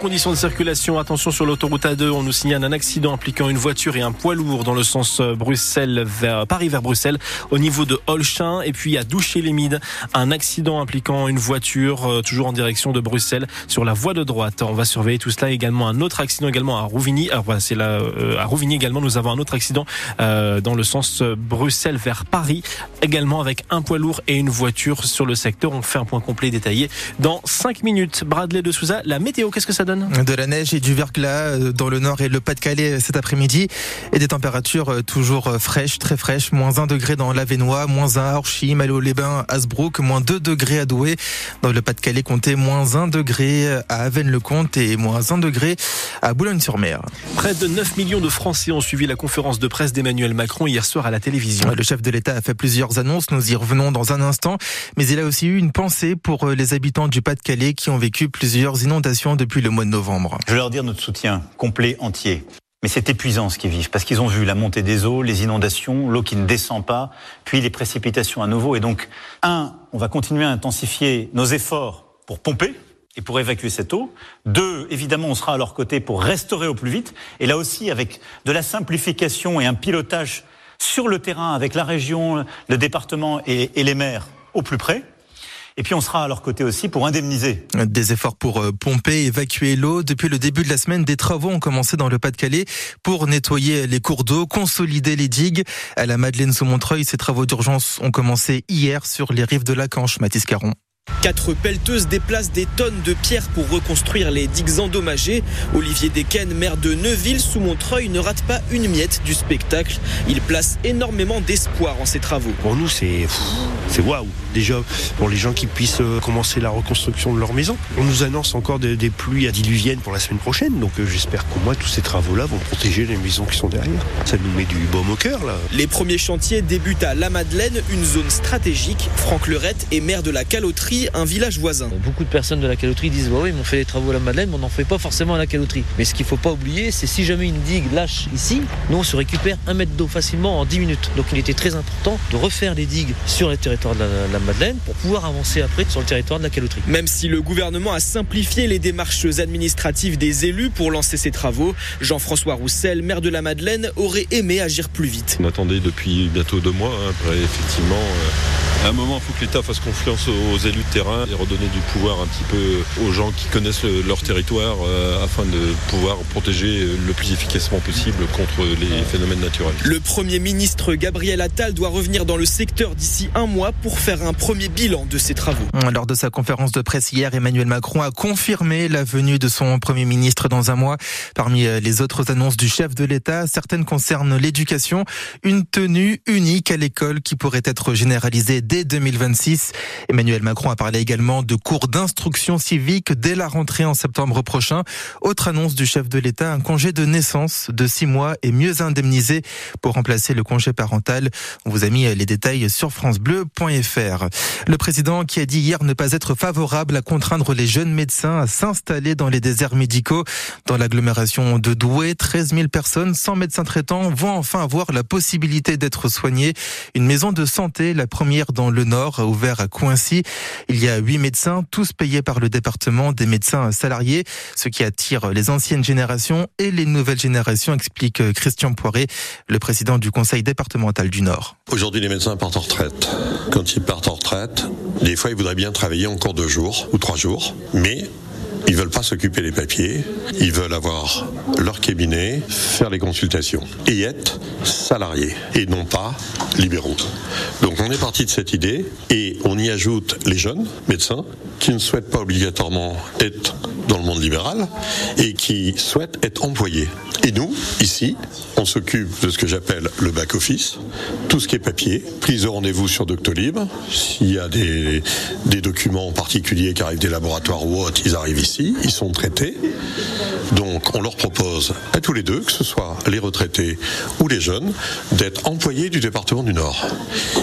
conditions de circulation, attention sur l'autoroute A2, on nous signale un accident impliquant une voiture et un poids lourd dans le sens euh, Bruxelles vers Paris vers Bruxelles au niveau de Holchin et puis à Doucher-les-Mides, un accident impliquant une voiture euh, toujours en direction de Bruxelles sur la voie de droite. On va surveiller tout cela également un autre accident également à Rouvigny. Voilà, c'est là euh, à Rouvigny également nous avons un autre accident dans le sens Bruxelles vers Paris également avec un poids lourd et une voiture sur le secteur. On fait un point complet détaillé dans 5 minutes. Bradley de Souza, la météo qu'est-ce que ça donne De la neige et du verglas euh, dans le nord et le Pas-de-Calais euh, cet après-midi et des températures euh, toujours fraîches, très fraîches. Moins 1 degré dans l'Avenois, moins 1 à Orchy, Malo-les-Bains, Asbrook, moins 2 degrés à Douai. Dans le Pas-de-Calais, comptez moins 1 degré à Avenne-le-Comte et moins 1 degré à Boulogne-sur-Mer. Près de 9 millions de Français ont suivi la conférence de presse d'Emmanuel Macron hier soir à la télévision. Le chef de l'État a fait plusieurs annonces, nous y revenons dans un instant, mais il a aussi eu une pensée pour les habitants du Pas-de-Calais qui ont vécu plusieurs inondations depuis le mois novembre. Je vais leur dire notre soutien complet, entier. Mais c'est épuisant ce qu'ils vivent, parce qu'ils ont vu la montée des eaux, les inondations, l'eau qui ne descend pas, puis les précipitations à nouveau. Et donc, un, on va continuer à intensifier nos efforts pour pomper et pour évacuer cette eau. Deux, évidemment, on sera à leur côté pour restaurer au plus vite. Et là aussi, avec de la simplification et un pilotage sur le terrain avec la région, le département et les maires au plus près. Et puis on sera à leur côté aussi pour indemniser. Des efforts pour euh, pomper, évacuer l'eau. Depuis le début de la semaine, des travaux ont commencé dans le Pas-de-Calais pour nettoyer les cours d'eau, consolider les digues. À la Madeleine sous Montreuil, ces travaux d'urgence ont commencé hier sur les rives de la Canche, Mathis Caron. Quatre pelleteuses déplacent des tonnes de pierres pour reconstruire les digues endommagées. Olivier Desquen, maire de Neuville sous Montreuil, ne rate pas une miette du spectacle. Il place énormément d'espoir en ces travaux. Pour nous, c'est c'est waouh. Déjà pour les gens qui puissent euh, commencer la reconstruction de leur maison. On nous annonce encore des, des pluies diluviennes pour la semaine prochaine, donc euh, j'espère qu'au moins tous ces travaux-là vont protéger les maisons qui sont derrière. Ça nous met du baume au cœur là. Les premiers chantiers débutent à La Madeleine, une zone stratégique. Franck Lerette est maire de la Caloterie, un village voisin. Beaucoup de personnes de la caloterie disent bah oui, mais on fait des travaux à la Madeleine, mais on n'en fait pas forcément à la caloterie. Mais ce qu'il ne faut pas oublier, c'est si jamais une digue lâche ici, nous on se récupère un mètre d'eau facilement en 10 minutes. Donc il était très important de refaire les digues sur le territoire de la, la Madeleine pour pouvoir avancer après sur le territoire de la caloterie. Même si le gouvernement a simplifié les démarches administratives des élus pour lancer ces travaux, Jean-François Roussel, maire de la Madeleine, aurait aimé agir plus vite. On attendait depuis bientôt deux mois, hein, après effectivement. Euh à un moment, il faut que l'État fasse confiance aux élus de terrain et redonner du pouvoir un petit peu aux gens qui connaissent le, leur territoire euh, afin de pouvoir protéger le plus efficacement possible contre les phénomènes naturels. Le Premier ministre Gabriel Attal doit revenir dans le secteur d'ici un mois pour faire un premier bilan de ses travaux. Lors de sa conférence de presse hier, Emmanuel Macron a confirmé la venue de son Premier ministre dans un mois. Parmi les autres annonces du chef de l'État, certaines concernent l'éducation, une tenue unique à l'école qui pourrait être généralisée dès 2026. Emmanuel Macron a parlé également de cours d'instruction civique dès la rentrée en septembre prochain. Autre annonce du chef de l'État, un congé de naissance de six mois est mieux indemnisé pour remplacer le congé parental. On vous a mis les détails sur francebleu.fr. Le président qui a dit hier ne pas être favorable à contraindre les jeunes médecins à s'installer dans les déserts médicaux. Dans l'agglomération de Douai, 13 000 personnes sans médecin traitant vont enfin avoir la possibilité d'être soignées. Une maison de santé, la première le Nord, ouvert à Coincy. Il y a huit médecins, tous payés par le département, des médecins salariés, ce qui attire les anciennes générations et les nouvelles générations, explique Christian Poiré, le président du conseil départemental du Nord. Aujourd'hui, les médecins partent en retraite. Quand ils partent en retraite, des fois, ils voudraient bien travailler encore deux jours ou trois jours, mais ils veulent pas s'occuper des papiers, ils veulent avoir leur cabinet, faire les consultations et être salariés et non pas libéraux. Donc on est parti de cette idée et on y ajoute les jeunes médecins qui ne souhaitent pas obligatoirement être dans le monde libéral et qui souhaitent être employés. Et nous, ici, on s'occupe de ce que j'appelle le back-office, tout ce qui est papier, prise de rendez-vous sur Doctolib. S'il y a des, des documents particuliers qui arrivent des laboratoires ou autres, ils arrivent ici, ils sont traités. Donc on leur propose à tous les deux, que ce soit les retraités ou les jeunes, d'être employés du département du Nord.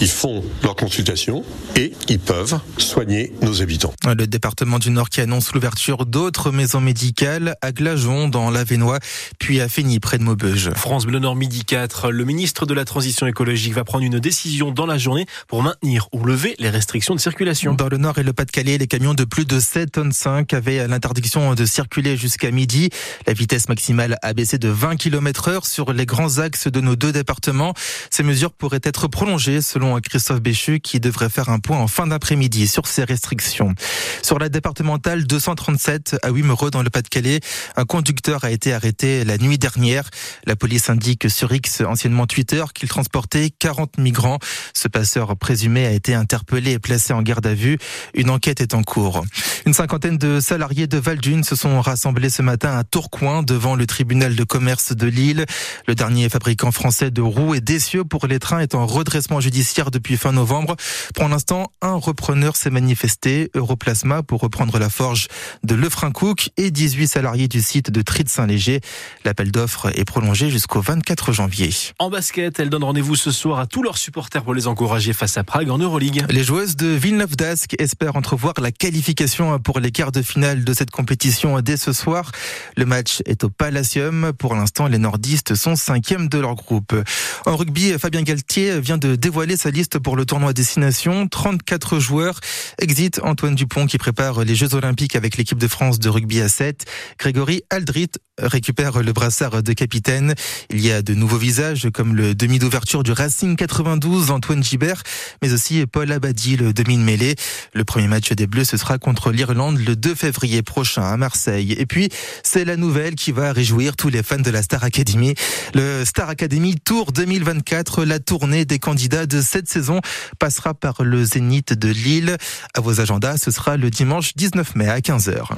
Ils font leur consultation et ils peuvent soigner nos habitants. Le département du Nord qui annonce l'ouverture d'autres maisons médicales à Glajon dans l'Avenois, puis à Fény près de Maubeuge. France Bleu Nord midi 4, le ministre de la Transition écologique va prendre une décision dans la journée pour maintenir ou lever les restrictions de circulation. Dans le Nord et le Pas-de-Calais, les camions de plus de 7 tonnes 5 avaient l'interdiction de circuler jusqu'à midi. La vitesse maximale a baissé de 20 km heure sur les grands axes de nos deux départements. Ces mesures pourraient être prolongées selon Christophe Béchu qui devrait faire un point en fin d'après-midi sur ces restrictions. Sur la départementale 237 à Wimereux dans le Pas-de-Calais, un conducteur a été arrêté la nuit dernière. La police indique sur X, anciennement Twitter, qu'il transportait 40 migrants. Ce passeur présumé a été interpellé et placé en garde à vue. Une enquête est en cours. Une cinquantaine de salariés de Valdune se sont rassemblés ce matin à Tourcoing devant le tribunal de commerce de Lille. Le dernier fabricant français de roues et d'essieux pour les trains est en redressement judiciaire depuis fin novembre. Pour l'instant, un repreneur s'est manifesté, Europlasma, pour reprendre la forge de Lefrancouc et 18 salariés du site de Trid Saint-Léger. L'appel d'offres est prolongé jusqu'au 24 janvier. En basket, elle donne rendez-vous ce soir à tous leurs supporters pour les encourager face à Prague en Euroleague. Les joueuses de Villeneuve d'Ascq espèrent entrevoir la qualification pour les quarts de finale de cette compétition dès ce soir. Le match est au Palacium. Pour l'instant, les nordistes sont cinquièmes de leur groupe. En rugby, Fabien Galtier vient de dévoiler sa liste pour le tournoi destination. 34 joueurs. Exit Antoine Dupont qui prépare les Jeux Olympiques avec l'équipe de France de rugby à 7. Grégory Aldrit récupère le brassard de capitaine. Il y a de nouveaux visages comme le demi d'ouverture du Racing 92, Antoine Gibert, mais aussi Paul Abadi, le demi de mêlée. Le premier match des Bleus, ce sera contre l'Irlande le 2 février prochain à Marseille. Et puis, c'est la nouvelle qui va réjouir tous les fans de la Star Academy. Le Star Academy Tour 2024, la tournée des candidats de cette saison passera par le Zénith de Lille. À vos agendas, ce sera le dimanche 19 mai à 15h.